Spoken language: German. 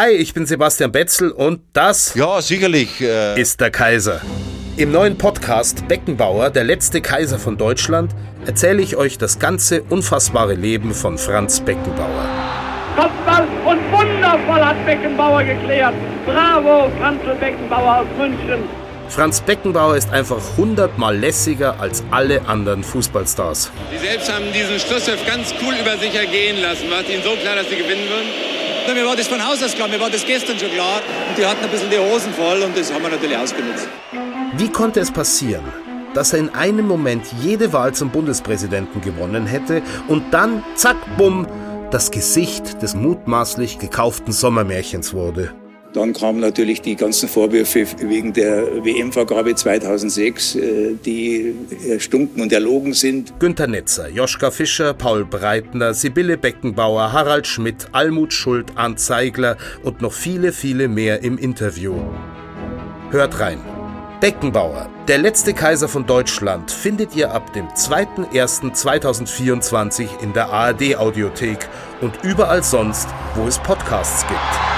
Hi, ich bin Sebastian Betzel und das Ja, sicherlich. Äh, ist der Kaiser. Im neuen Podcast Beckenbauer, der letzte Kaiser von Deutschland, erzähle ich euch das ganze unfassbare Leben von Franz Beckenbauer. Kopfball und wundervoll hat Beckenbauer geklärt. Bravo, Franzl Beckenbauer aus München. Franz Beckenbauer ist einfach hundertmal lässiger als alle anderen Fußballstars. Sie selbst haben diesen Schlusspfiff ganz cool über sich ergehen lassen. War es Ihnen so klar, dass Sie gewinnen würden? Na, mir war das von Haus aus klar, mir war das gestern schon klar. Und die hatten ein bisschen die Hosen voll und das haben wir natürlich ausgenutzt. Wie konnte es passieren, dass er in einem Moment jede Wahl zum Bundespräsidenten gewonnen hätte und dann, zack, bumm, das Gesicht des mutmaßlich gekauften Sommermärchens wurde? Dann kamen natürlich die ganzen Vorwürfe wegen der WM-Vergabe 2006, äh, die erstunken und erlogen sind. Günter Netzer, Joschka Fischer, Paul Breitner, Sibylle Beckenbauer, Harald Schmidt, Almut Schuld, Arndt Zeigler und noch viele, viele mehr im Interview. Hört rein. Beckenbauer, der letzte Kaiser von Deutschland, findet ihr ab dem 2.1.2024 in der ARD-Audiothek und überall sonst, wo es Podcasts gibt.